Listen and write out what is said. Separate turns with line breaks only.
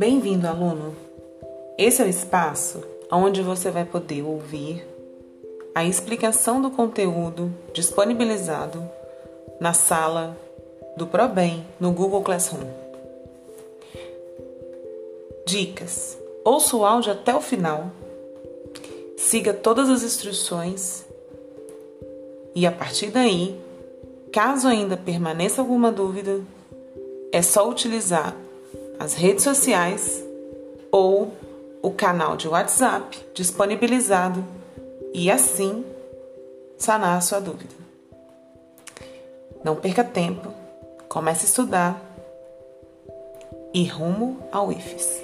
Bem-vindo, aluno! Esse é o espaço onde você vai poder ouvir a explicação do conteúdo disponibilizado na sala do ProBem no Google Classroom. Dicas: ouça o áudio até o final, siga todas as instruções e a partir daí, caso ainda permaneça alguma dúvida, é só utilizar as redes sociais ou o canal de WhatsApp disponibilizado e assim sanar a sua dúvida. Não perca tempo, comece a estudar e rumo ao IFES.